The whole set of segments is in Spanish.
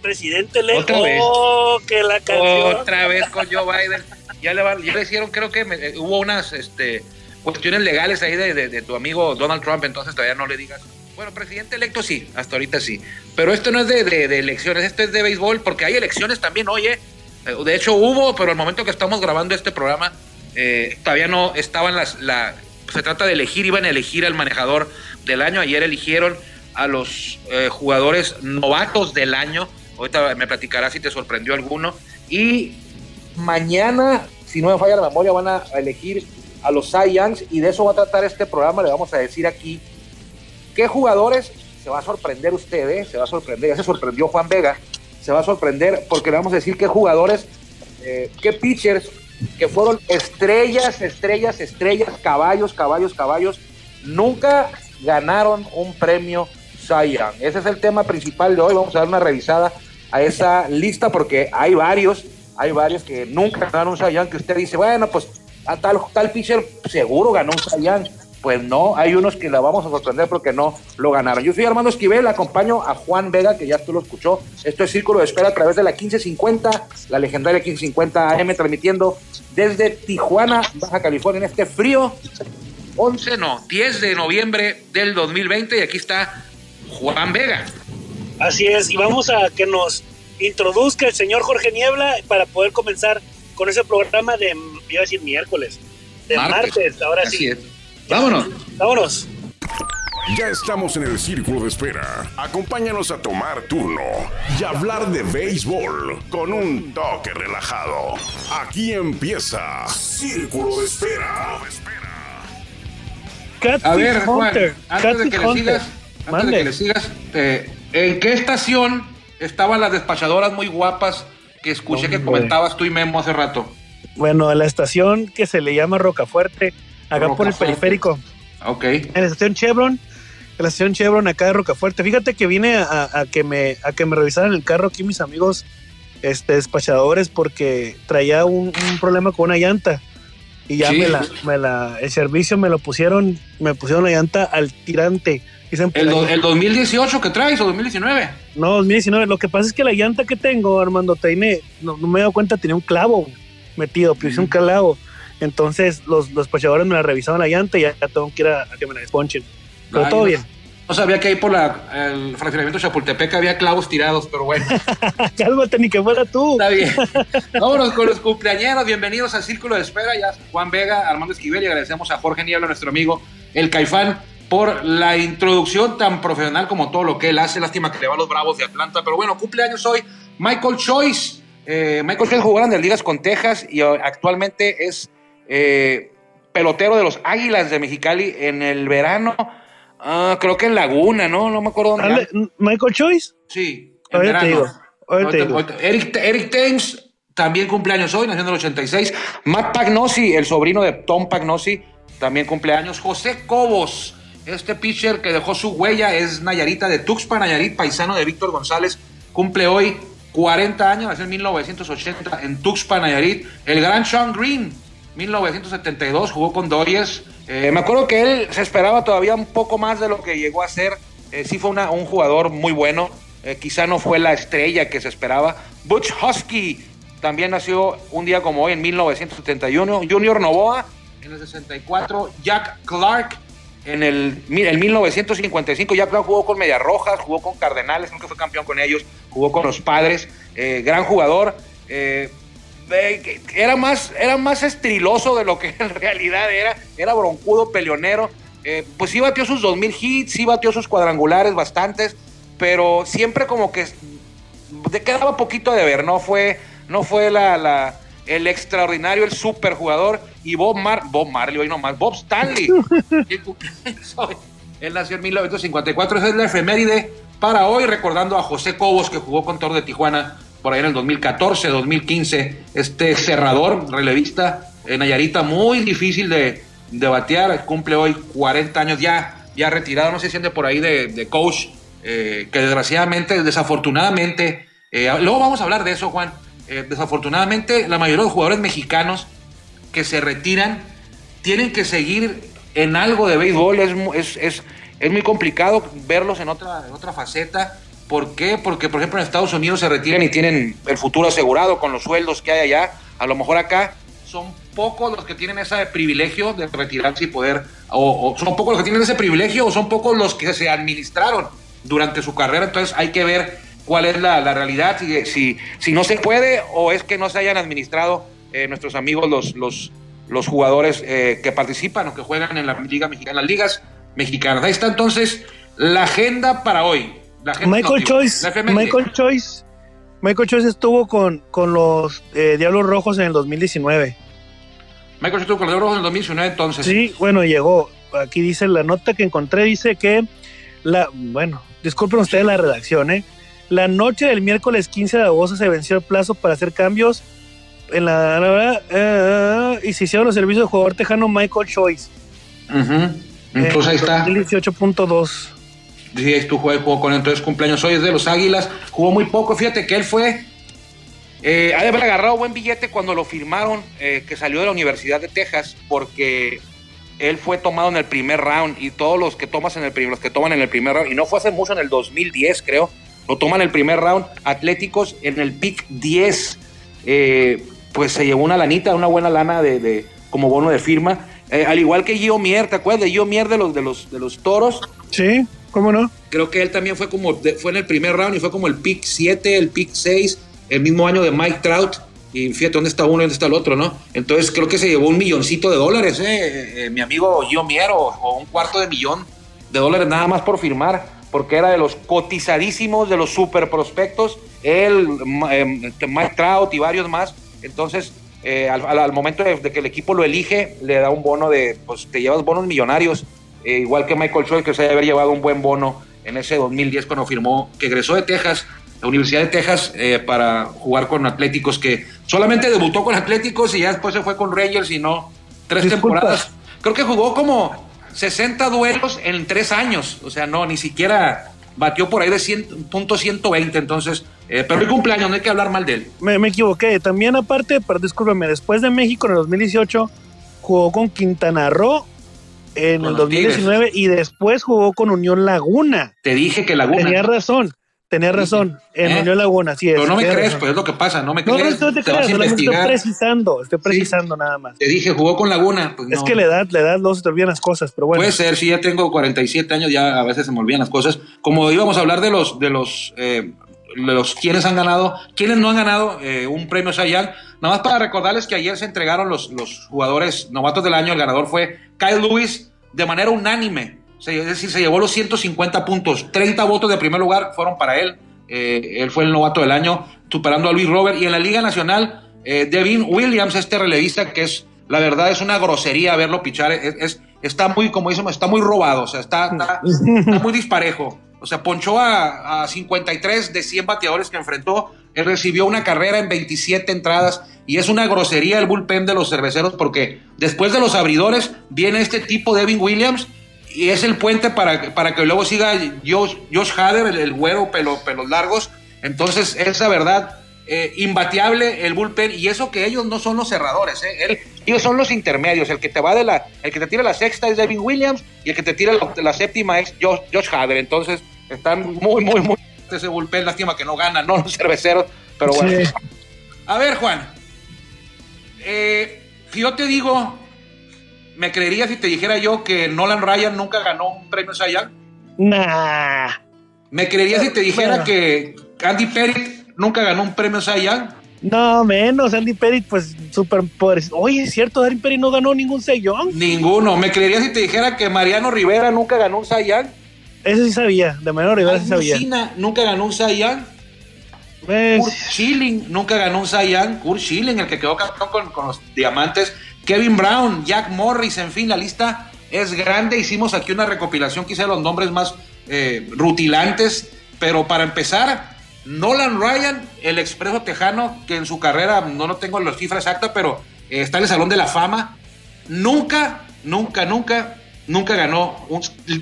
presidente le Otra vez. Oh, que la canción. Otra vez con Joe Biden. Ya le, va- ya le hicieron, creo que me- eh, hubo unas este, cuestiones legales ahí de, de- de tu amigo Donald Trump, entonces todavía no le digas. Bueno, presidente electo sí, hasta ahorita sí. Pero esto no es de, de- de elecciones, esto es de béisbol, porque hay elecciones también, oye. Eh, De hecho hubo, pero al momento que estamos grabando este programa, eh, todavía no estaban las... La, se trata de elegir, iban a elegir al manejador del año. Ayer eligieron a los eh, jugadores novatos del año. Ahorita me platicarás si te sorprendió alguno. Y mañana, si no me falla la memoria, van a elegir a los Cy Youngs y de eso va a tratar este programa. Le vamos a decir aquí qué jugadores se va a sorprender usted, ¿eh? se va a sorprender. Ya se sorprendió Juan Vega, se va a sorprender porque le vamos a decir qué jugadores, eh, qué pitchers que fueron estrellas, estrellas, estrellas, caballos, caballos, caballos, nunca ganaron un premio Cy Young. Ese es el tema principal de hoy. Vamos a dar una revisada a esa lista porque hay varios, hay varios que nunca ganaron un Young que usted dice, bueno, pues a tal, tal pitcher seguro ganó un Young. Pues no, hay unos que la vamos a sorprender porque no lo ganaron. Yo soy Armando Esquivel, acompaño a Juan Vega, que ya tú lo escuchó. Esto es Círculo de Espera a través de la 1550, la legendaria 1550 AM, transmitiendo desde Tijuana, Baja California, en este frío 11, no, 10 de noviembre del 2020. Y aquí está Juan Vega. Así es, y vamos a que nos introduzca el señor Jorge Niebla para poder comenzar con ese programa de, iba a decir miércoles, de martes, ahora Así sí. es. Vámonos. Vámonos. Ya estamos en el círculo de espera. Acompáñanos a tomar turno y hablar de béisbol con un toque relajado. Aquí empieza Círculo de Espera. A ver, Juan, Hunter. antes de Catfish que le Hunter. sigas, antes de Mande. que le sigas, eh, ¿en qué estación estaban las despachadoras muy guapas que escuché que comentabas tú y Memo hace rato? Bueno, a la estación que se le llama Rocafuerte, acá por el periférico. Ok. En la estación Chevron, en la estación Chevron acá de Rocafuerte. Fíjate que vine a, a que me a que me revisaran el carro aquí mis amigos este despachadores porque traía un, un problema con una llanta. Y ya Sí. me, la, me la, el servicio me lo pusieron, me pusieron la llanta al tirante. ¿El, ahí. do- el 2018 que traes o 2019? No, 2019. Lo que pasa es que la llanta que tengo, Armando, tiene, no, no me he dado cuenta, tenía un clavo metido, pues un clavo. Entonces los, los despachadores me la revisaron la llanta y ya, tengo que ir a, a que me la desponchen. Pero Ay, todo no- bien. No sabía que ahí por la, el fraccionamiento Chapultepec había clavos tirados, pero bueno, Cálmate, ni que fuera tú. está bien. Vámonos con los cumpleañeros. Bienvenidos al Círculo de Espera. Ya Juan Vega, Armando Esquivel y agradecemos a Jorge Niebla, nuestro amigo el Caifán, por la introducción tan profesional como todo lo que él hace. Lástima que le va a los Bravos de Atlanta, pero bueno, cumpleaños hoy Michael Choice. Eh, Michael Choice jugó grandes ligas con Texas y eh, actualmente es eh, pelotero de los Águilas de Mexicali en el verano. ah, creo que en Laguna, ¿no? No me acuerdo dónde. Michael Choice. Sí, en te verano. digo. Te digo. Eric, Eric Thames también cumpleaños hoy, nació en el 86. Matt Pagnosi, el sobrino de Tom Pagnosi, también cumpleaños. José Cobos, este pitcher que dejó su huella, es Nayarita de Tuxpan, Nayarit, paisano de Víctor González, cumple hoy 40 años, nació en 1980 en Tuxpan, Nayarit. El gran Sean Green, 1972, jugó con Dodgers. Eh, me acuerdo que él se esperaba todavía un poco más de lo que llegó a ser. Eh, sí fue un jugador muy bueno. Eh, quizá no fue la estrella que se esperaba. Butch Husky también nació un día como hoy en 1971. Junior Novoa en el 64. Jack Clark en el, mi- en 1955. Jack Clark jugó con Medias Rojas, jugó con Cardenales, nunca fue campeón con ellos. Jugó con los Padres. Eh, gran jugador. Eh, eh, era más, era más estriloso de lo que en realidad era. Era broncudo, peleonero. Pues sí batió sus 2000 hits, sí batió sus cuadrangulares bastantes, pero siempre como que quedaba poquito de ver, no fue, no fue la- el extraordinario, el super jugador, y Bob, Mar, Bob Marley, hoy nomás, Bob Stanley. Él nació en 1954, esa es la efeméride para hoy, recordando a José Cobos, que jugó con Toro de Tijuana por ahí en el 2014, 2015, este cerrador, relevista, en Nayarita, muy difícil de, de batear, cumple hoy 40 años ya, ya retirado, no sé si ande por ahí de, de coach, eh, que desgraciadamente, desafortunadamente, eh, luego vamos a hablar de eso, Juan, eh, desafortunadamente la mayoría de jugadores mexicanos que se retiran tienen que seguir en algo de béisbol, es, es, es, es muy complicado verlos en otra, otra faceta. ¿Por qué? Porque, por ejemplo, en Estados Unidos se retiran y tienen el futuro asegurado con los sueldos que hay allá. A lo mejor acá son pocos los que tienen ese privilegio de retirarse y poder, o, son pocos los que tienen ese privilegio, o son pocos los que se administraron durante su carrera. Entonces hay que ver cuál es la, realidad, si, si, si, no se puede o es que no se hayan administrado eh, nuestros amigos los, los, los jugadores eh, que participan o que juegan en la Liga Mexicana, las ligas mexicanas. Ahí está entonces la agenda para hoy. Michael Choice, Michael Choice, Michael Choice estuvo con, con los eh, Diablos Rojos en el 2019. Michael Choice estuvo con los Diablos Rojos en el 2019 entonces. Sí, bueno, llegó. Aquí dice la nota que encontré, dice que la, bueno, disculpen ustedes la redacción, ¿eh? La noche del miércoles 15 de agosto se venció el plazo para hacer cambios en la, verdad, eh, y se hicieron los servicios de jugador tejano Michael Choice. Entonces ahí está. 18.2. Sí, tú jugó con entonces cumpleaños hoy es de los Águilas. Jugó muy poco. Fíjate que él fue. Eh, ha de haber agarrado buen billete cuando lo firmaron, eh, que salió de la Universidad de Texas, porque él fue tomado en el primer round y todos los que tomas en el primer, los que toman en el primer round, y no fue hace mucho en el 2010, creo, lo toman el primer round, Atléticos en el pick 10. Eh, pues se llevó una lanita, una buena lana de, como bono de firma. Eh, al igual que Gio Mier, ¿te acuerdas de Gio Mier de los, de los, de los toros? Sí, ¿cómo no? Creo que él también fue como, fue en el primer round y fue como el pick 7, el pick 6, el mismo año de Mike Trout. Y fíjate dónde está uno y dónde está el otro, ¿no? Entonces creo que se llevó un milloncito de dólares, ¿eh? eh mi amigo Gio Mier, o, un cuarto de millón de dólares nada más por firmar, porque era de los cotizadísimos, de los super prospectos. Él, Mike Trout y varios más entonces, eh, al, momento de, que el equipo lo elige, le da un bono de, pues te llevas bonos millonarios, eh, igual que Michael Choice, que se debe haber llevado un buen bono en ese 2010 cuando firmó, que egresó de Texas, la Universidad de Texas, eh, para jugar con Atléticos, que solamente debutó con Atléticos y ya después se fue con Rangers y no, tres temporadas. Creo que jugó como 60 duelos en tres años, o sea, no, ni siquiera batió por ahí de 100, punto 120, entonces, eh, pero el cumpleaños, no hay que hablar mal de él. Me, equivoqué, también aparte, pero discúlpeme, después de México en el 2018 jugó con Quintana Roo en el 2019 y después jugó con Unión Laguna. Te dije que Laguna. Tenía razón. Tenía razón, en ¿Eh? Unión Laguna, sí es. Pero no me crees, pues es lo que pasa, no me crees. No, no, te, creas, estoy precisando, estoy precisando nada más. Te dije, jugó con Laguna. Pues es que la edad, la edad no se te olvidan las cosas, pero bueno. Puede ser, sí, ya tengo 47 años, ya a veces se me olvidan las cosas. Como íbamos a hablar de los, de los, eh, de los quienes han ganado, quienes no han ganado eh, un premio Sayal, nada más para recordarles que ayer se entregaron los, los jugadores novatos del año, el ganador fue Kyle Lewis de manera unánime es decir, se llevó los 150 puntos. 30 votos de primer lugar fueron para él. Eh, él fue el novato del año, superando a Luis Robert. Y en la Liga Nacional, eh, Devin Williams, este relevista, que es, la verdad, es una grosería verlo pichar. Es, está muy, como dicen, está muy robado, o sea, está, muy disparejo. O sea, ponchó a, a, 53 de 100 bateadores que enfrentó. Él recibió una carrera en 27 entradas y es una grosería el bullpen de los cerveceros porque después de los abridores viene este tipo Devin Williams y es el puente para, para que luego siga Josh, Josh Hader, el, güero, pelo, pelos largos. Entonces, es la verdad, eh, imbateable el bullpen. Y eso que ellos no son los cerradores, eh. ellos son los intermedios. El que te va de la, el que te tira la sexta es Devin Williams y el que te tira la, séptima es Josh, Josh Hader. Entonces, están muy, muy, muy ese bullpen. Lástima que no gana, no los cerveceros, pero bueno. A ver, Juan. Eh, yo te digo, ¿Me creerías si te dijera yo que Nolan Ryan nunca ganó un premio Cy Young? Nah. ¿Me creerías si te dijera que Andy Pettit nunca ganó un premio Cy Young? No, menos, Andy Pettit, pues súper poderoso. Oye, es cierto, Andy Pettit no ganó ningún Young. Ninguno. ¿Me creerías si te dijera que Mariano Rivera nunca ganó un Young? Eso sí sabía, de Mariano Rivera sí sabía. Cina nunca ganó un Young. Pues... Kurt Schilling nunca ganó un Young. Kurt Schilling, el que quedó campeón con, con los diamantes Kevin Brown, Jack Morris, en fin, la lista es grande. Hicimos aquí una recopilación, quizá los nombres más eh, rutilantes, pero para empezar, Nolan Ryan, el expreso tejano, que en su carrera, no, no tengo la cifra exacta, pero eh, está en el Salón de la Fama, nunca, nunca, nunca, nunca ganó,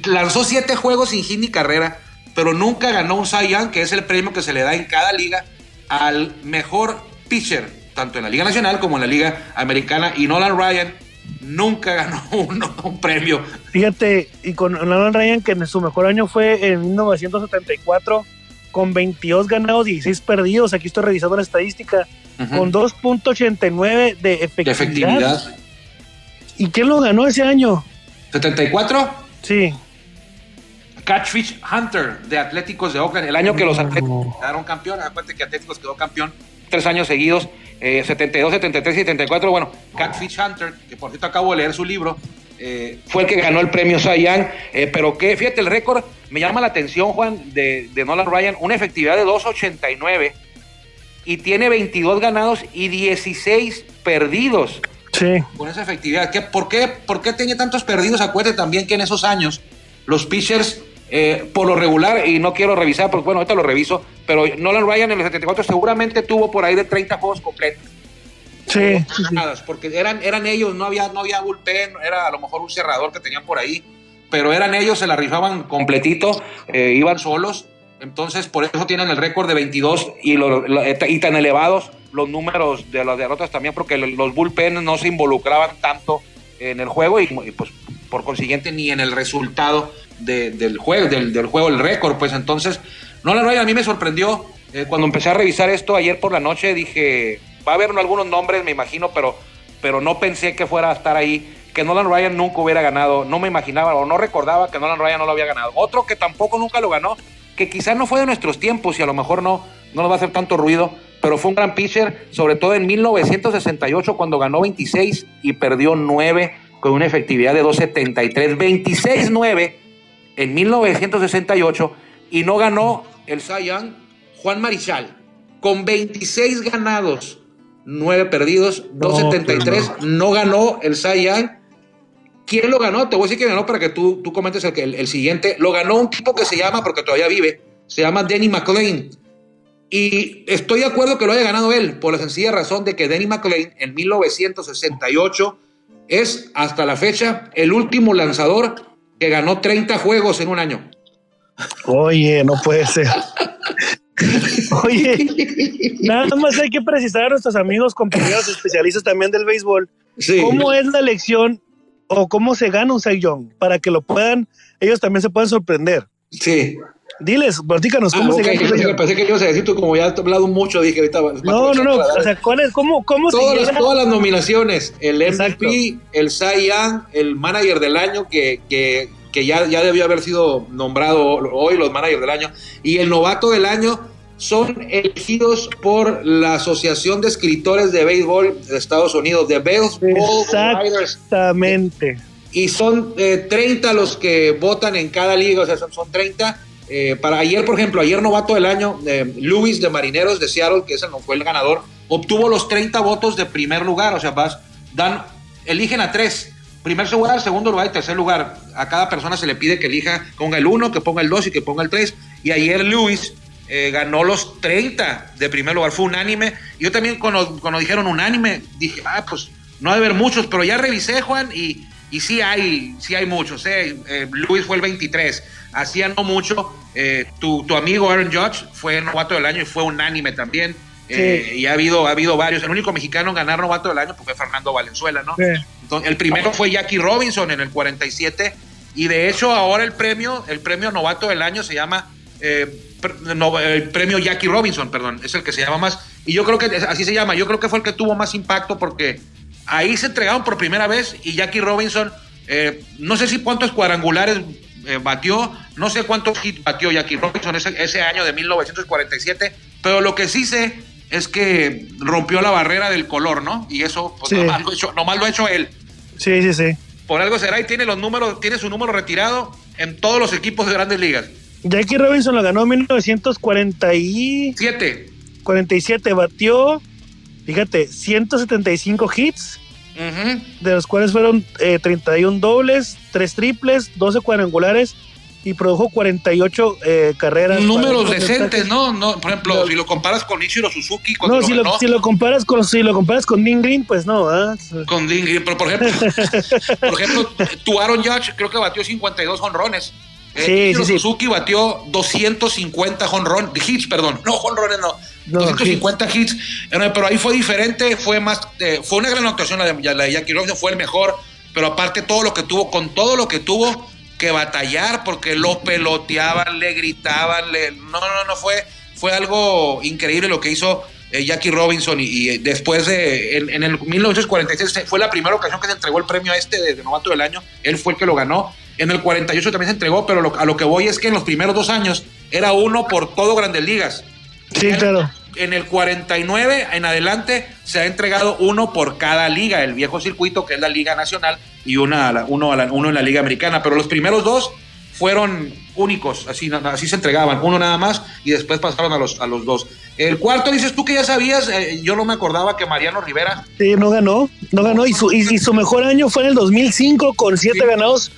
lanzó siete juegos sin hit ni carrera, pero nunca ganó un Cy Young, que es el premio que se le da en cada liga al mejor pitcher tanto en la Liga Nacional como en la Liga Americana. Y Nolan Ryan nunca ganó un, premio. Fíjate, y con Nolan Ryan, que en su mejor año fue en 1974, con 22 ganados, 16 perdidos. Aquí estoy revisando la estadística. Con 2.89 de efectividad. de efectividad. ¿Y quién lo ganó ese año? ¿74? Sí. Catfish Hunter de Atléticos de Oakland, el año que los Atléticos quedaron campeón. Acuérdate que Atléticos quedó campeón tres años seguidos, 72, 73 y 74. Bueno, Catfish Hunter, que por cierto acabo de leer su libro, eh, fue el que ganó el premio Cy Young. Eh, pero que, fíjate, el récord me llama la atención, Juan, de, de Nolan Ryan, una efectividad de 2.89 y tiene 22 ganados y 16 perdidos. Sí. Con esa efectividad. ¿Qué, por, qué, ¿Por qué tenía tantos perdidos? Acuérdate también que en esos años los pitchers, eh, por lo regular, y no quiero revisar, porque bueno, ahorita lo reviso, pero Nolan Ryan en los 74 seguramente tuvo por ahí de 30 juegos completos. Sí, porque eran, eran ellos, no había, no había bullpen, era a lo mejor un cerrador que tenían por ahí, pero eran ellos, se la rifaban completito, eh, iban solos, entonces por eso tienen el récord de 22 y, y tan elevados los números de las derrotas también, porque los bullpen no se involucraban tanto en el juego y, pues por consiguiente ni en el resultado del juego, del, juego, el récord, pues entonces, no la a mí me sorprendió eh, cuando empecé a revisar esto ayer por la noche, dije, va a haber algunos nombres, me imagino, pero, pero no pensé que fuera a estar ahí. Que Nolan Ryan nunca hubiera ganado. No me imaginaba o no recordaba que Nolan Ryan no lo había ganado. Otro que tampoco nunca lo ganó, que quizás no fue de nuestros tiempos y a lo mejor no, no nos va a hacer tanto ruido, pero fue un gran pitcher, sobre todo en 1968 cuando ganó 26 y perdió 9 con una efectividad de 2.73. 26-9 en 1968 y no ganó el Cy Young Juan Marichal con 26 ganados, 9 perdidos, 2.73. No, ganó el Cy Young. ¿Quién lo ganó? Te voy a decir que ganó para que tú, tú comentes el, el, siguiente. Lo ganó un tipo que se llama, porque todavía vive, se llama Danny McLean. Y estoy de acuerdo que lo haya ganado él, por la sencilla razón de que Danny McLean en 1968 es hasta la fecha el último lanzador que ganó 30 juegos en un año. Oye, no puede ser. Oye, nada más hay que precisar a nuestros amigos, compañeros especialistas también del béisbol, cómo es la elección o cómo se gana un Cy para que lo puedan, ellos también se puedan sorprender. Sí. Diles, platícanos, ¿cómo se gana? Yo pensé que ibas a decir tú, como ya has hablado mucho, dije ahorita. No, no, no. O sea, ¿cuál es, ¿cómo, cómo todas, se Todas las nominaciones: el MVP, el Cy Young, el manager del año, que, que, que ya, ya debió haber sido nombrado hoy los managers del año, y el novato del año son elegidos por la Asociación de Escritores de Béisbol de Estados Unidos, de Baseball Exactamente. Y son 30 eh, los que votan en cada liga, o sea, son, son 30 eh, para ayer, por ejemplo, ayer novato del año, eh, Luis de Marineros de Seattle, que ese no fue el ganador, obtuvo los 30 votos de primer lugar. O sea, vas, dan, eligen a tres. Primer lugar, segundo lugar y tercer lugar. A cada persona se le pide que elija, ponga el 1, que ponga el 2 y que ponga el 3. Y ayer Luis eh, ganó los 30 de primer lugar. Fue unánime. Yo también cuando, cuando dijeron unánime, dije, ah, pues no debe haber muchos, pero ya revisé, Juan, y, y sí hay, sí hay muchos. Luis fue el 23 hacía no mucho, eh, tu, amigo Aaron Judge fue novato del año y fue unánime también. Eh, y ha habido, ha habido varios. El único mexicano en ganar novato del año fue Fernando Valenzuela, ¿no? Entonces, el primero fue Jackie Robinson en el 47. Y de hecho, ahora el premio, el premio novato del año se llama eh, el premio Jackie Robinson, perdón, es el que se llama más. Y yo creo que así se llama. Yo creo que fue el que tuvo más impacto porque ahí se entregaron por primera vez y Jackie Robinson, no sé si cuántos cuadrangulares eh, batió, no sé cuántos hits batió Jackie Robinson ese, ese año de 1947, pero lo que sí sé es que rompió la barrera del color, ¿no? Y eso, pues nomás, lo hecho, lo ha hecho él. Sí, sí, sí. Por algo será y tiene los números, tiene su número retirado en todos los equipos de grandes ligas. Jackie Robinson lo ganó en 1947. 47, batió, fíjate, 175 hits, de los cuales fueron 31 eh, dobles, 3 triples, 12 cuadrangulares y produjo 48 eh, carreras. Números decentes, ¿no? ¿no? Por ejemplo, si lo comparas con Ichiro Suzuki. No, si, lo, si, lo, comparas con, si lo comparas con Dean Green, pues no. Con Dean Green, pero por ejemplo, por ejemplo, tu Aaron Judge creo que batió 52 honrones. Eh, sí, sí, Suzuki batió 250 honrones, hits, perdón, no honrones, no, 250 hits. pero ahí fue diferente, fue más, eh, fue una gran actuación la de, la de Jackie Robinson, fue el mejor, pero aparte todo lo que tuvo, con todo lo que tuvo, que batallar porque lo peloteaban, le gritaban, le, no, no, no, fue, fue algo increíble lo que hizo eh, Jackie Robinson. Y, después de, en, el 1946 fue la primera ocasión que se entregó el premio a este de, novato del año, él fue el que lo ganó, en el 48 también se entregó, pero a lo que voy es que en los primeros dos años era uno por todo Grandes Ligas. Sí, claro. En el 49 en adelante se ha entregado uno por cada liga, el viejo circuito que es la Liga Nacional y una, uno, uno en la Liga Americana, pero los primeros dos fueron únicos, así, así se entregaban, uno nada más y después pasaron a los, a los dos. El cuarto, dices tú que ya sabías, eh, yo no me acordaba que Mariano Rivera. Sí, no ganó, no ganó y su, y, su mejor año fue en el 2005 con siete ganados,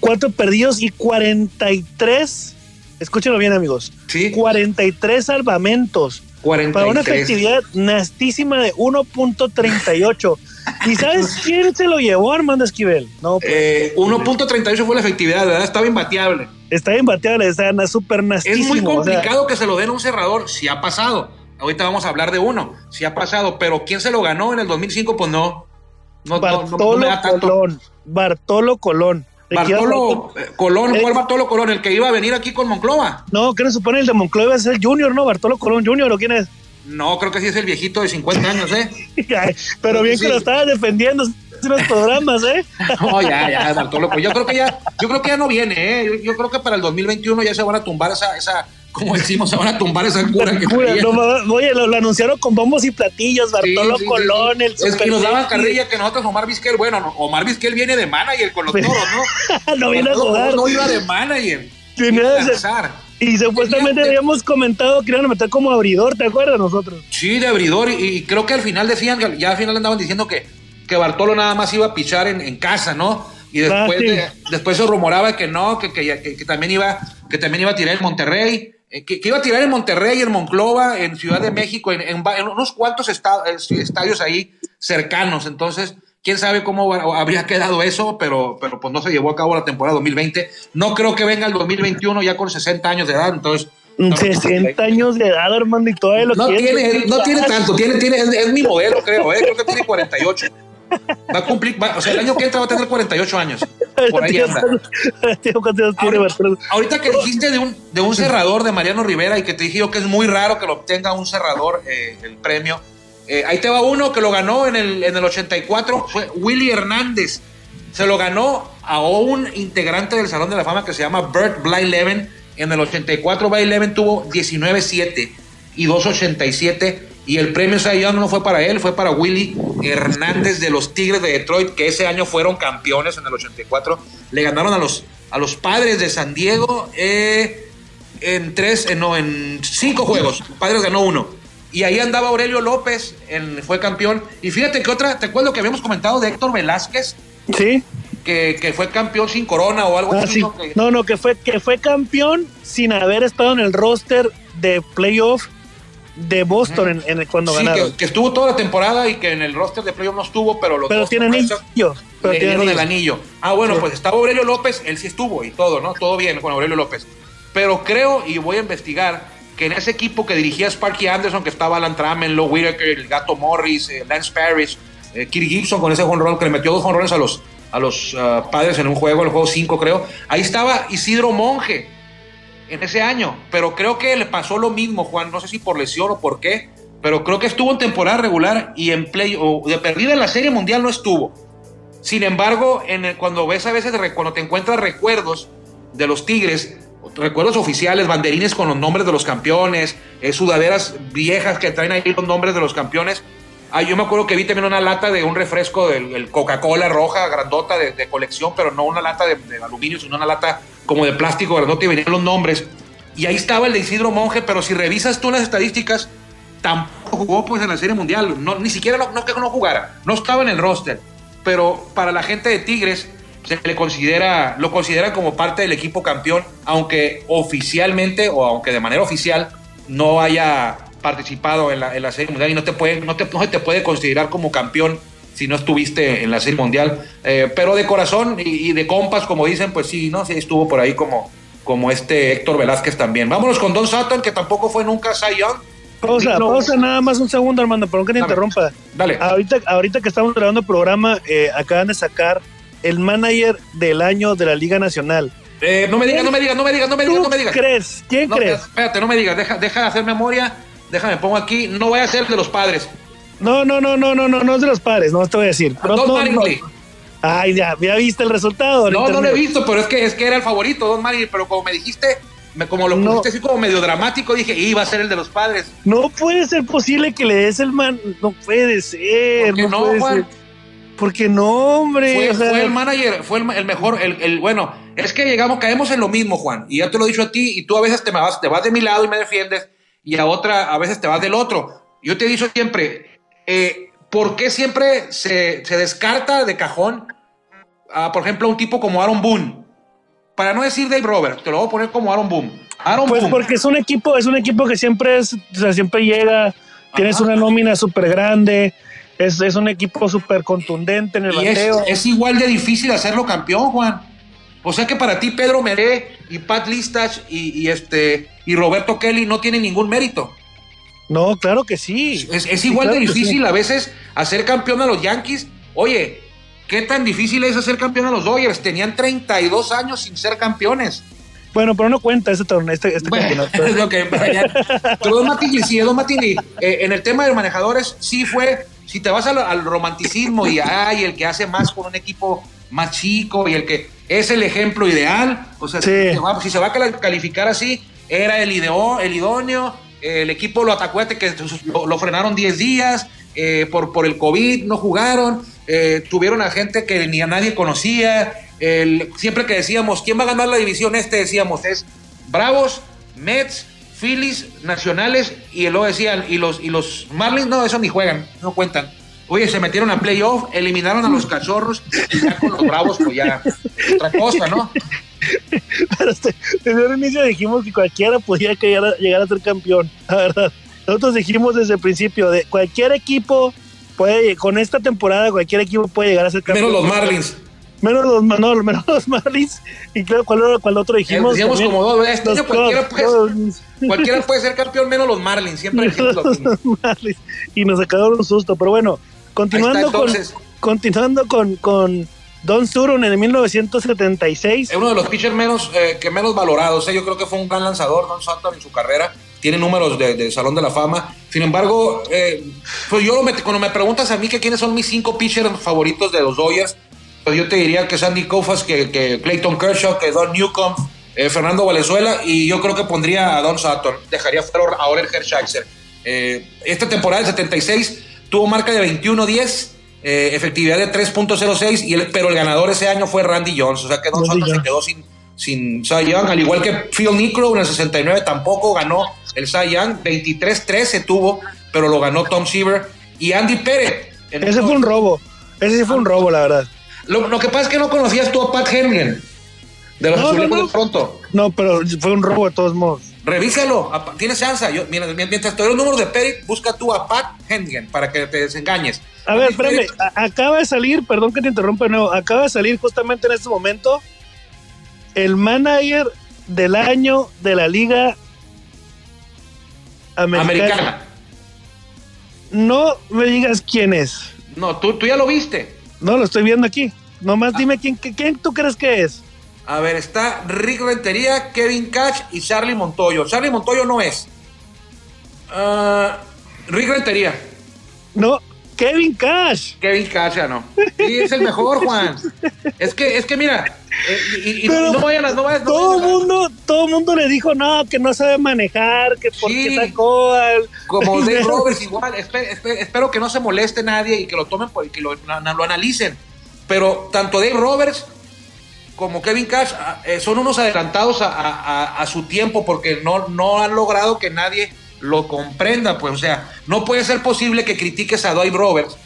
cuatro perdidos y 43, escúchenlo bien amigos, ¿Sí? 43 salvamentos. 43. Para una efectividad nastísima de 1.38. ¿Y sabes quién se lo llevó, Armando Esquivel? No, pues, eh, 1.38 fue la efectividad, ¿verdad? Estaba imbateable. Está imbateable, está súper nastísimo. Es muy complicado que se lo den a un cerrador, si ha pasado. Ahorita vamos a hablar de uno, si ha pasado, pero ¿quién se lo ganó en el 2005? Pues no. no Bartolo Colón. Bartolo Colón. Bartolo eh, Colón, ¿cuál Bartolo Colón? ¿El que iba a venir aquí con Monclova? No, ¿qué se supone el de Monclova es el Junior, no? Bartolo Colón Junior, ¿o quién es? No, creo que sí es el viejito de 50 años, ¿eh? Pero bien que lo estaba defendiendo en los programas, ¿eh? No, ya, ya, Bartolo. Pues yo creo que ya, yo creo que ya no viene, ¿eh? Yo, creo que para el 2021 ya se van a tumbar esa, esa como decimos, se van a tumbar esa cura que cura, no, Oye, lo, anunciaron con bombos y platillos, Bartolo Colón, el Es que nos daban carrilla que nosotros Omar Vizquel, bueno, Omar Vizquel viene de manager con los toros, ¿no? no viene a jugar. No iba de manager. Y supuestamente habíamos comentado que iban a meter como abridor, ¿te acuerdas nosotros? Sí, de abridor. Y, creo que al final decían, ya al final andaban diciendo que, que Bartolo nada más iba a pichar en, casa, ¿no? Y ah, después, después se rumoraba que no, que, que, también iba, que también iba a tirar en Monterrey. Eh, que, iba a tirar en Monterrey, en Monclova, en Ciudad de México, en, en unos cuantos estadios ahí cercanos. Entonces, quién sabe cómo habría quedado eso, pero, pero pues no se llevó a cabo la temporada 2020. No creo que venga el 2021 ya con 60 años de edad, entonces... 60 años de edad, hermano, y todavía lo no tiene, No tiene tanto, tiene, tiene, es, mi modelo, creo, ¿eh? creo que tiene 48. Va a cumplir, o sea, el año que entra va a tener 48 años. Por ahí anda. ahorita, que dijiste de un, de un cerrador de Mariano Rivera y que te dije yo que es muy raro que lo obtenga un cerrador eh, el premio, eh, ahí te va uno que lo ganó en el, en el 84, fue Willy Hernández. Se lo ganó a un integrante del Salón de la Fama que se llama Bert Blyleven. En el 84 Blyleven tuvo 19-7 y 2-87 y el premio Cy no fue para él, fue para Willy Hernández de los Tigres de Detroit, que ese año fueron campeones en el 84. Le ganaron a los, a los padres de San Diego eh, en tres, eh, no, en cinco juegos. Padres ganó uno. Y ahí andaba Aurelio López, fue campeón. Y fíjate que otra, ¿te acuerdas lo que habíamos comentado de Héctor Velázquez? Sí. Que, fue campeón sin corona o algo ah, así. No, no, que fue, que fue campeón sin haber estado en el roster de playoff de Boston en, cuando sí, Que, que, estuvo toda la temporada y que en el roster de playoff no estuvo, pero los Pero tiene anillo. Pero tiene el anillo. Ah, bueno, pues estaba Aurelio López, él sí estuvo y todo, ¿no? Todo bien con Aurelio López. Pero creo, y voy a investigar, que en ese equipo que dirigía Sparky Anderson, que estaba Alan Tramen, Low Whitaker, el Gato Morris, eh, Lance Parrish, eh, Kirk Gibson con ese jonrón que le metió dos jonrones a los, a los ah, padres en un juego, el juego 5 creo. Ahí estaba Isidro Monge en ese año, pero creo que le pasó lo mismo, Juan, no sé si por lesión o por qué, pero creo que estuvo en temporada regular y en play, o de perdida en la Serie Mundial no estuvo. Sin embargo, cuando ves a veces, cuando te encuentras recuerdos de los Tigres, recuerdos oficiales, banderines con los nombres de los campeones, eh, sudaderas viejas que traen ahí los nombres de los campeones. Ah, yo me acuerdo que vi también una lata de un refresco del Coca-Cola roja, grandota de, colección, pero no una lata de, aluminio, sino una lata como de plástico grandota y venían los nombres. Y ahí estaba el de Isidro Monje, pero si revisas tú las estadísticas, tampoco jugó pues en la Serie Mundial, no, ni siquiera no, que no jugara, no estaba en el roster. Pero para la gente de Tigres, se le considera, lo considera como parte del equipo campeón, aunque oficialmente o aunque de manera oficial no haya participado en la, en la Serie Mundial y no te, puede, no, te, te puede considerar como campeón si no estuviste en la Serie Mundial. Eh, pero de corazón y, de compas, como dicen, pues sí, ¿no? Sí estuvo por ahí como, como este Héctor Velázquez también. Vámonos con Don Sutton, que tampoco fue nunca Cy Young. Pausa, pausa nada más un segundo, Armando, perdón que te interrumpa. Dale. Ahorita, ahorita que estamos grabando el programa, eh, acaban de sacar el manager del año de la Liga Nacional. Eh, no me digas, no me digas, no me digas, no me digas, no me digas. crees? ¿Quién No, crees? Espérate, no me digas, deja, deja de hacer memoria, déjame pongo aquí, no vaya a ser el de los padres. No, no, no, no, no, no, no es de los padres, no te voy a decir. Don no, Mattingly. no. Ay, ya, ya viste el resultado. No, no lo he visto, pero es que, es que era el favorito, Don Mari, pero como me dijiste, me, como lo No. pusiste así como medio dramático, dije, iba a ser el de los padres. No puede ser posible que le des el man. No puede ser. ¿Por qué no, puede Juan? ser. Porque no, hombre. Fue, o sea, fue el manager, fue el, el mejor, el, el- bueno, es que llegamos, caemos en lo mismo, Juan, y ya te lo he dicho a ti, y tú a veces te, me vas, te vas de mi lado y me defiendes, y a otra, a veces te vas del otro. Yo te he dicho siempre, eh, ¿por qué siempre se, se descarta de cajón, a, por ejemplo, a un tipo como Aaron Boone? Para no decir Dave Roberts, te lo voy a poner como Aaron Boone. Aaron Pues Boone. porque es un equipo, es un equipo que siempre es, o sea, siempre llega, tienes una nómina súper grande, es, es un equipo súper contundente en el Y es, bateo. es igual de difícil hacerlo campeón, Juan. O sea que para ti Pedro Meré y Pat Listach y, y este y Roberto Kelly no tienen ningún mérito. No, claro que sí. Es, es Sí, igual claro de difícil sí. a veces hacer campeón a los Yankees. Oye, ¿qué tan difícil es hacer campeón a los Dodgers? Tenían 32 años sin ser campeones. Bueno, pero no cuenta ese torneo, este, este Bueno, campeonato. pero Matigli, sí, Don Matigli, eh, en el tema de manejadores, sí fue, si te vas al, al romanticismo y ay, el que hace más con un equipo más chico y el que es el ejemplo ideal, o sea, Sí. si, se va, si se va a calificar así, era el, ideo, el idóneo, el equipo lo atacó, que lo, lo frenaron 10 días, eh, por, por el COVID no jugaron, eh, tuvieron a gente que ni a nadie conocía, el- siempre que decíamos, ¿quién va a ganar la división este? Decíamos, es Bravos, Mets, Phillies, Nacionales, y luego decían, y los, y los Marlins, no, eso ni juegan, no cuentan. Oye, se metieron a playoff, eliminaron a los cachorros, y ya con los Bravos, pues ya, otra cosa, ¿no? Pero este- desde el inicio dijimos que cualquiera podía llegar a, llegar a ser campeón, la verdad. Nosotros dijimos desde el principio de cualquier equipo puede, con esta temporada cualquier equipo puede llegar a ser campeón. Menos los Marlins. Menos los, no, menos los Marlins. Y claro, ¿cuál, era- cuál otro dijimos? Decíamos También como dos, este año cualquiera puede, Cubs. cualquiera puede ser campeón, menos los Marlins, siempre mismo. Los Marlins. Y nos sacaron un susto. Pero bueno, continuando, está, con, continuando con, con Don Surun en el 1976. Es uno de los pitchers menos, eh, que menos valorados. eh. Yo creo que fue un gran lanzador, Don Sutton, en su carrera. Tiene números de, de Salón de la Fama. Sin embargo, eh, pues yo cuando me preguntas a mí que quiénes son mis cinco pitchers favoritos de los Dodgers, pues yo te diría que Sandy Koufax, que, que Clayton Kershaw, que Don Newcomb, eh, Fernando Valenzuela, y yo creo que pondría a Don Sutton. Dejaría fuera a Orel Hershiser. Eh, esta temporada del 76 tuvo marca de 21-10, eh, efectividad de 3.06, y el- pero el ganador ese año fue Randy Jones. O sea que Don Randy se quedó sin, sin Cy Young, al igual que Phil Necro en el 69 tampoco ganó el Cy Young, 23-13 tuvo, pero lo ganó Tom Seaver y Andy Pérez. Ese fue un robo. Ese sí fue un robo, la verdad. Lo, lo que pasa es que no conocías tú a Pat Hengen de los No, no, no. Pronto. No, pero fue un robo de todos modos. Revísalo, tienes chance. Yo, mira, mientras te doy los números de Pérez, busca tú a Pat Hengen para que te desengañes. A ver, espérame, acaba de salir, perdón que te interrumpa de nuevo, acaba de salir justamente en este momento el manager del año de la liga americana. Americana. No me digas quién es. No, tú, tú ya lo viste. No, lo estoy viendo aquí. Nomás dime quién, quién, quién tú crees que es. A ver, está Rick Rentería, Kevin Cash y Charlie Montoyo. Charlie Montoyo no es. Ah, Rick Rentería. No, Kevin Cash. Kevin Cash ya no. Sí, es el mejor, Juan. Es que, es que mira, eh, y, y- y Pero no vayan a, no vayan, no Todo vayan a- mundo, todo mundo le dijo no, que no sabe manejar, que porque Sí. sacó al. Como Dave Roberts igual, espe- espe- espero que no se moleste nadie y que lo tomen por- y que lo, lo analicen. Pero tanto Dave Roberts como Kevin Cash ah, eh, son unos adelantados a, a- a- a su tiempo porque no, no han logrado que nadie lo comprenda. Pues, o sea, no puede ser posible que critiques a Dave Roberts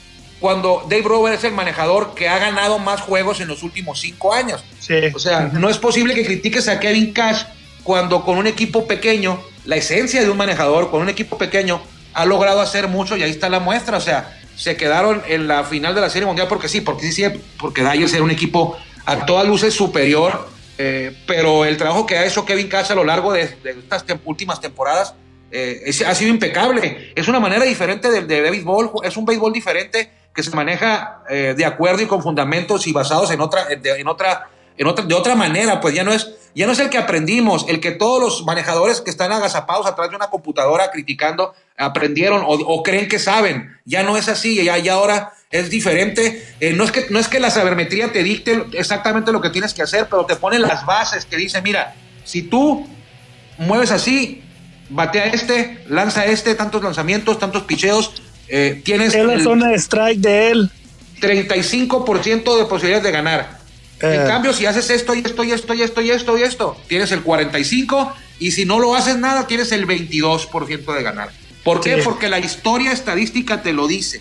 cuando Dave Roberts es el manejador que ha ganado más juegos en los últimos cinco años. Sí. O sea, no es posible que critiques a Kevin Cash cuando con un equipo pequeño, la esencia de un manejador, con un equipo pequeño, ha logrado hacer mucho y ahí está la muestra. O sea, se quedaron en la final de la Serie Mundial porque sí, porque sí, sí, porque Dodgers era un equipo a todas luces superior, eh, pero el trabajo que ha hecho Kevin Cash a lo largo de, estas tem- últimas temporadas eh, es- ha sido impecable. Es una manera diferente de, béisbol, es un béisbol diferente que se maneja eh, de acuerdo y con fundamentos y basados en otra, en otra, en otra, de otra manera, pues ya no es, ya no es el que aprendimos, el que todos los manejadores que están agazapados atrás de una computadora criticando aprendieron o, creen que saben. Ya no es así, ya, ya ahora es diferente. Eh, no, es que, no es que la sabermetría te dicte exactamente lo que tienes que hacer, pero te pone las bases que dice, mira, si tú mueves así, batea este, lanza este, tantos lanzamientos, tantos picheos, eh, tienes... Es la zona de strike de él. 35% de posibilidades de ganar. En Eh. cambio, si haces esto y esto y esto y esto y esto y esto, tienes el 45 y si no lo haces nada, tienes el 22% de ganar. ¿Por qué? Sí. Porque la historia estadística te lo dice.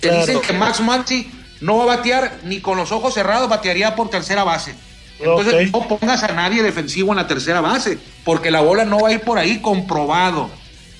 Te Claro. dicen que Max Muncy no va a batear ni con los ojos cerrados, batearía por tercera base. Entonces no pongas a nadie defensivo en la tercera base, porque la bola no va a ir por ahí comprobado.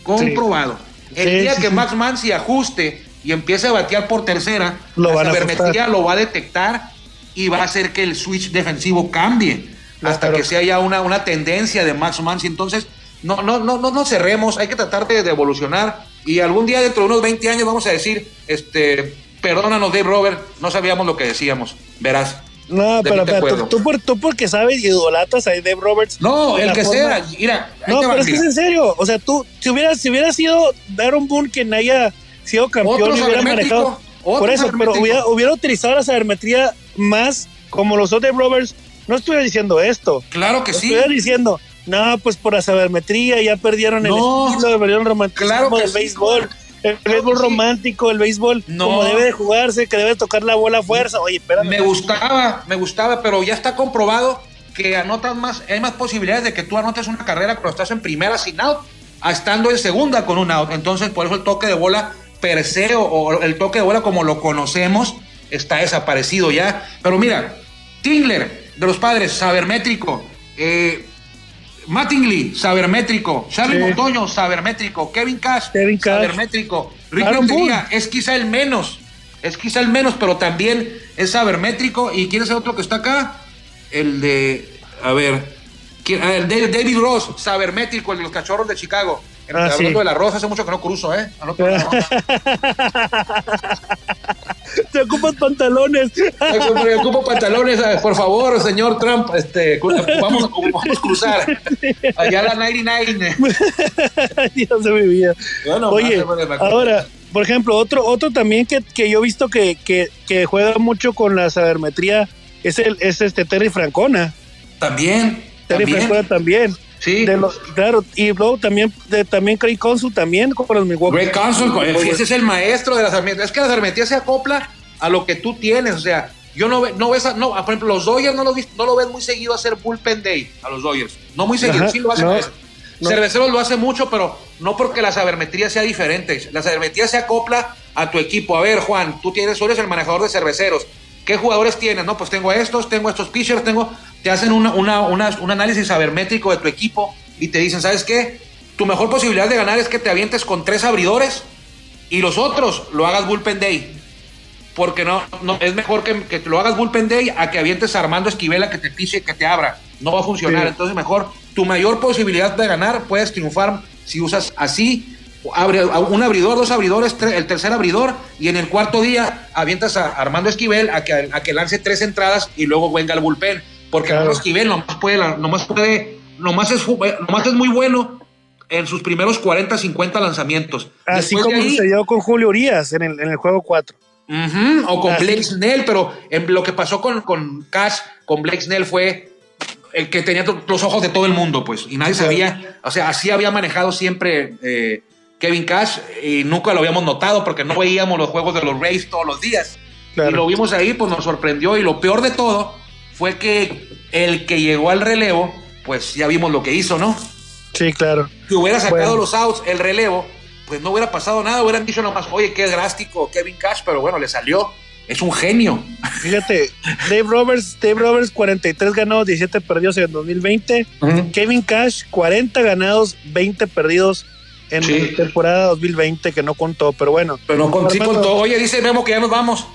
Comprobado. El Sí, día sí, que. Max Muncy ajuste y empiece a batear por tercera, Lo la lo va a detectar y va a hacer que el switch defensivo cambie hasta que sea ya una, una tendencia de Max Muncy. Entonces, no, no, no, no nos cerremos, hay que tratar de, de evolucionar y algún día dentro de unos 20 años vamos a decir, este, perdónanos Dave Robert, no sabíamos lo que decíamos, verás. No, pero, pero tú, tú por, tú porque sabes y idolatas a Dave Roberts. No, el que forma- sea, mira, No, va, pero es que es en serio. O sea, tú, si hubiera, si hubiera sido Darren Boone quien haya sido campeón y hubiera manejado. Por eso, pero hubiera, hubiera utilizado la sabermetría más como los otros Roberts. No estuviera diciendo esto. Claro que sí. Estuviera diciendo, no, pues por la sabermetría ya perdieron No. el estilo, perdieron romanticismo Claro del sí, béisbol. El béisbol sí. romántico, el béisbol No. como debe de jugarse, que debe tocar la bola a fuerza. Oye, espérame. Me gustaba, me gustaba, pero ya está comprobado que anotas más, hay más posibilidades de que tú anotes una carrera cuando estás en primera sin out, a estando en segunda con un out. Entonces, por eso el toque de bola per se o, o el toque de bola como lo conocemos está desaparecido ya. Pero mira, Tingler de los padres, sabermétrico. Eh, Mattingly, sabermétrico. Charlie Sí. Montoño, sabermétrico. Kevin Cash, Kevin Cash. sabermétrico. Rick Rentería, es quizá el menos. Es quizá el menos, pero también es sabermétrico. ¿Y quién es el otro que está acá? El de. A ver. Ah, el de David Ross, sabermétrico, el de los cachorros de Chicago. Ah, Hablando sí. de la Rosa, hace mucho que no cruzo, ¿eh? Anoto la Rosa. Te ocupas pantalones. Me ocupo pantalones, eh, por favor, señor Trump. Este, vamos, vamos a cruzar. Allá la 99. Dios de mi vida. Bueno, Oye, ahora, por ejemplo, otro, otro también que, que yo he visto que, que, que juega mucho con la sabermetría es el es este Terry Francona. También. Terry También. Francona también. Sí. De los, claro, y luego también, de, también Craig Consul también con los Milwaukee. Greg Council, ese es el maestro de las herramientas. Es que la herramienta se acopla a lo que tú tienes. O sea, yo no, ve- no ves, a- no, por ejemplo, los Dodgers no lo, vis- no lo ves muy seguido hacer bullpen day a los Dodgers. No muy seguido, Ajá, sí lo hacen. no, no. Cerveceros lo hace mucho, pero no porque la sabermetría sea diferente. La sabermetría se acopla a tu equipo. A ver, Juan, tú tienes, tú eres el manejador de cerveceros. ¿Qué jugadores tienes? No, pues tengo estos, tengo estos pitchers, tengo. Te hacen una, una- una- un análisis sabermétrico de tu equipo y te dicen, ¿sabes qué? Tu mejor posibilidad de ganar es que te avientes con tres abridores y los otros lo hagas bullpen day. Porque no, no es mejor que, que lo hagas bullpen day a que avientes a Armando Esquivela que te piche, que te abra. No va a funcionar. Sí. Entonces, mejor tu mayor posibilidad de ganar puedes triunfar si usas así. Abre- un abridor, dos abridores, el tercer abridor, y en el cuarto día avientas a Armando Esquivel a que, a que lance tres entradas y luego venga el bullpen. Porque Claro. Armando Esquivel nomás puede, nomás puede, nomás es, fu- nomás es muy bueno en sus primeros 40, 50 lanzamientos. Así Después como ahí- sucedió con Julio Urias en el, en el juego 4. Ujú, o con Así. Blake Snell, pero en lo que pasó con, con Cash, con Blake Snell fue el que tenía los ojos de todo el mundo, pues, y nadie sabía, o sea, así había manejado siempre eh, Kevin Cash y nunca lo habíamos notado porque no veíamos los juegos de los Rays todos los días. Claro. Y lo vimos ahí, pues nos sorprendió y lo peor de todo fue que el que llegó al relevo, pues ya vimos lo que hizo, ¿no? Sí, claro. Si hubiera sacado Bueno. los outs, el relevo, pues no hubiera pasado nada, hubieran dicho nomás, oye, qué drástico Kevin Cash, pero bueno, le salió. Es un genio. Fíjate, Dave Roberts, Dave Roberts 43 ganados, 17 perdidos en 2020. Kevin Cash 40 ganados, 20 perdidos en Sí. temporada 2020 que no contó, pero bueno. Pero no con, sí contó. Oye, dice Memo que ya nos vamos.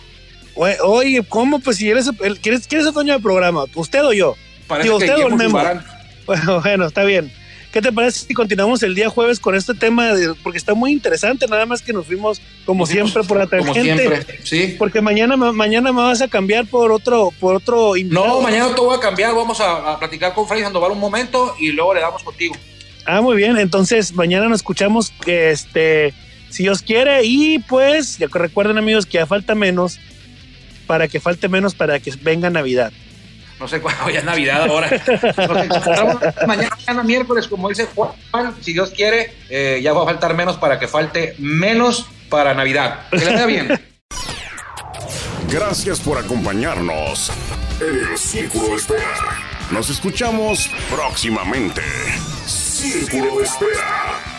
Oye, ¿cómo? Pues si eres el, ¿quieres, ¿quieres el dueño del programa? ¿Usted o yo? Parece Digo, que usted o el Memo. Bueno, bueno, está bien. ¿Qué te parece si continuamos el día jueves con este tema? porque está muy interesante, nada más que nos fuimos como siempre por la tangente. Como siempre, sí. Porque mañana, mañana me vas a cambiar por otro, por otro No, mañana te voy a cambiar, vamos a, platicar con Freddy Sandoval un momento y luego le damos contigo. Ah, muy bien, entonces mañana nos escuchamos, este, si Dios quiere, y pues, ya que recuerden amigos que ya falta menos, para que falte menos para que venga Navidad. No sé cuándo ya es Navidad ahora. mañana, miércoles, como dice Juan, si Dios quiere, eh, ya va a faltar menos para que falte menos para Navidad. Que le vaya bien. Gracias por acompañarnos en el Círculo Espera. Nos escuchamos próximamente. Círculo Espera.